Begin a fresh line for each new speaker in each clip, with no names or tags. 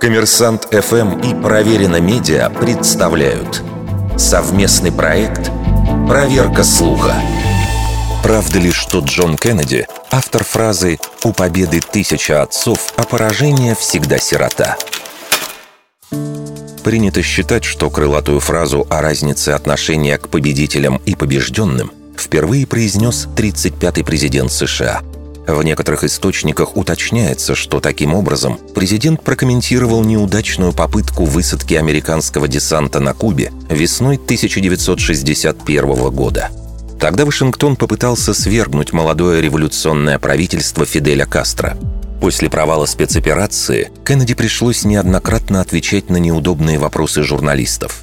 Коммерсант ФМ и Проверено Медиа представляют совместный проект «Проверка слуха». Правда ли, что Джон Кеннеди – автор фразы «У победы тысяча отцов, а поражение всегда сирота»? Принято считать, что крылатую фразу о разнице отношения к победителям и побежденным впервые произнес 35-й президент США – в некоторых источниках уточняется, что таким образом президент прокомментировал неудачную попытку высадки американского десанта на Кубе весной 1961 года. Тогда Вашингтон попытался свергнуть молодое революционное правительство Фиделя Кастро. После провала спецоперации Кеннеди пришлось неоднократно отвечать на неудобные вопросы журналистов.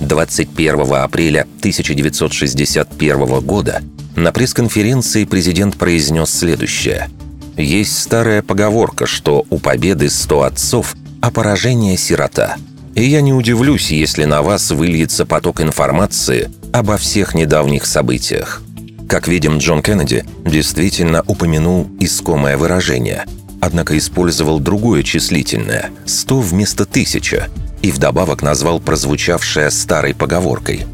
21 апреля 1961 года на пресс-конференции президент произнес следующее. «Есть старая поговорка, что у победы сто отцов, а поражение – сирота. И я не удивлюсь, если на вас выльется поток информации обо всех недавних событиях». Как видим, Джон Кеннеди действительно упомянул искомое выражение, однако использовал другое числительное – «сто» вместо «тысяча», и вдобавок назвал прозвучавшее старой поговоркой –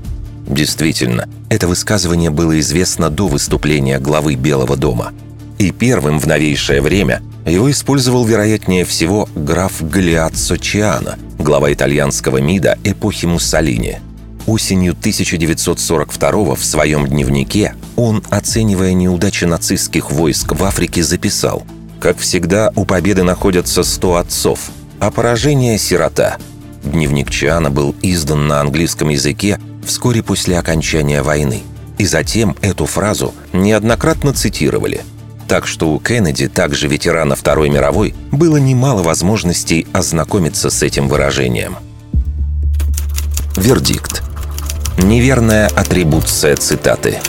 Действительно, это высказывание было известно до выступления главы Белого дома. И первым в новейшее время его использовал, вероятнее всего, граф Галиаццо Чиано, глава итальянского МИДа эпохи Муссолини. Осенью 1942 в своем дневнике он, оценивая неудачи нацистских войск в Африке, записал «Как всегда, у победы находятся сто отцов, а поражение – сирота». Дневник Чиана был издан на английском языке вскоре после окончания войны. И затем эту фразу неоднократно цитировали. Так что у Кеннеди, также ветерана Второй мировой, было немало возможностей ознакомиться с этим выражением. Вердикт. Неверная атрибуция цитаты –